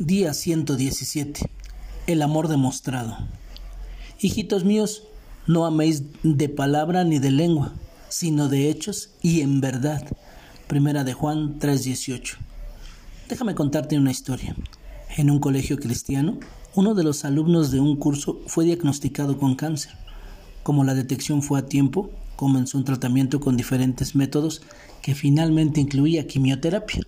Día 117. El amor demostrado. Hijitos míos, no améis de palabra ni de lengua, sino de hechos y en verdad. Primera de Juan 3:18. Déjame contarte una historia. En un colegio cristiano, uno de los alumnos de un curso fue diagnosticado con cáncer. Como la detección fue a tiempo, comenzó un tratamiento con diferentes métodos que finalmente incluía quimioterapia.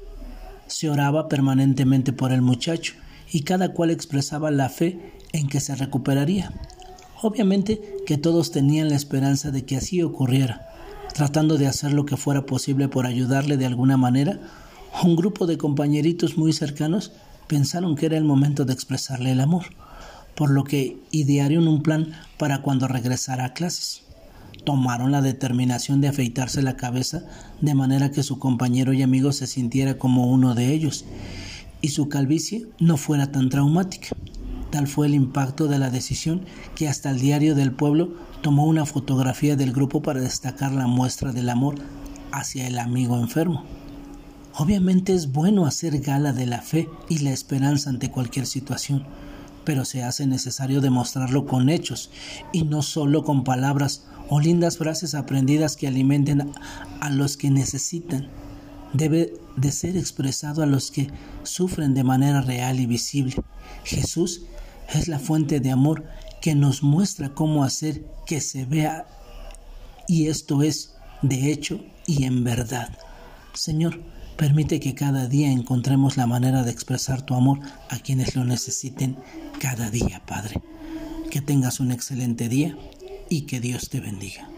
Se oraba permanentemente por el muchacho y cada cual expresaba la fe en que se recuperaría. Obviamente que todos tenían la esperanza de que así ocurriera. Tratando de hacer lo que fuera posible por ayudarle de alguna manera, un grupo de compañeritos muy cercanos pensaron que era el momento de expresarle el amor, por lo que idearon un plan para cuando regresara a clases tomaron la determinación de afeitarse la cabeza de manera que su compañero y amigo se sintiera como uno de ellos y su calvicie no fuera tan traumática. Tal fue el impacto de la decisión que hasta el diario del pueblo tomó una fotografía del grupo para destacar la muestra del amor hacia el amigo enfermo. Obviamente es bueno hacer gala de la fe y la esperanza ante cualquier situación, pero se hace necesario demostrarlo con hechos y no solo con palabras o lindas frases aprendidas que alimenten a los que necesitan. Debe de ser expresado a los que sufren de manera real y visible. Jesús es la fuente de amor que nos muestra cómo hacer que se vea y esto es de hecho y en verdad. Señor, permite que cada día encontremos la manera de expresar tu amor a quienes lo necesiten cada día, Padre. Que tengas un excelente día y que Dios te bendiga.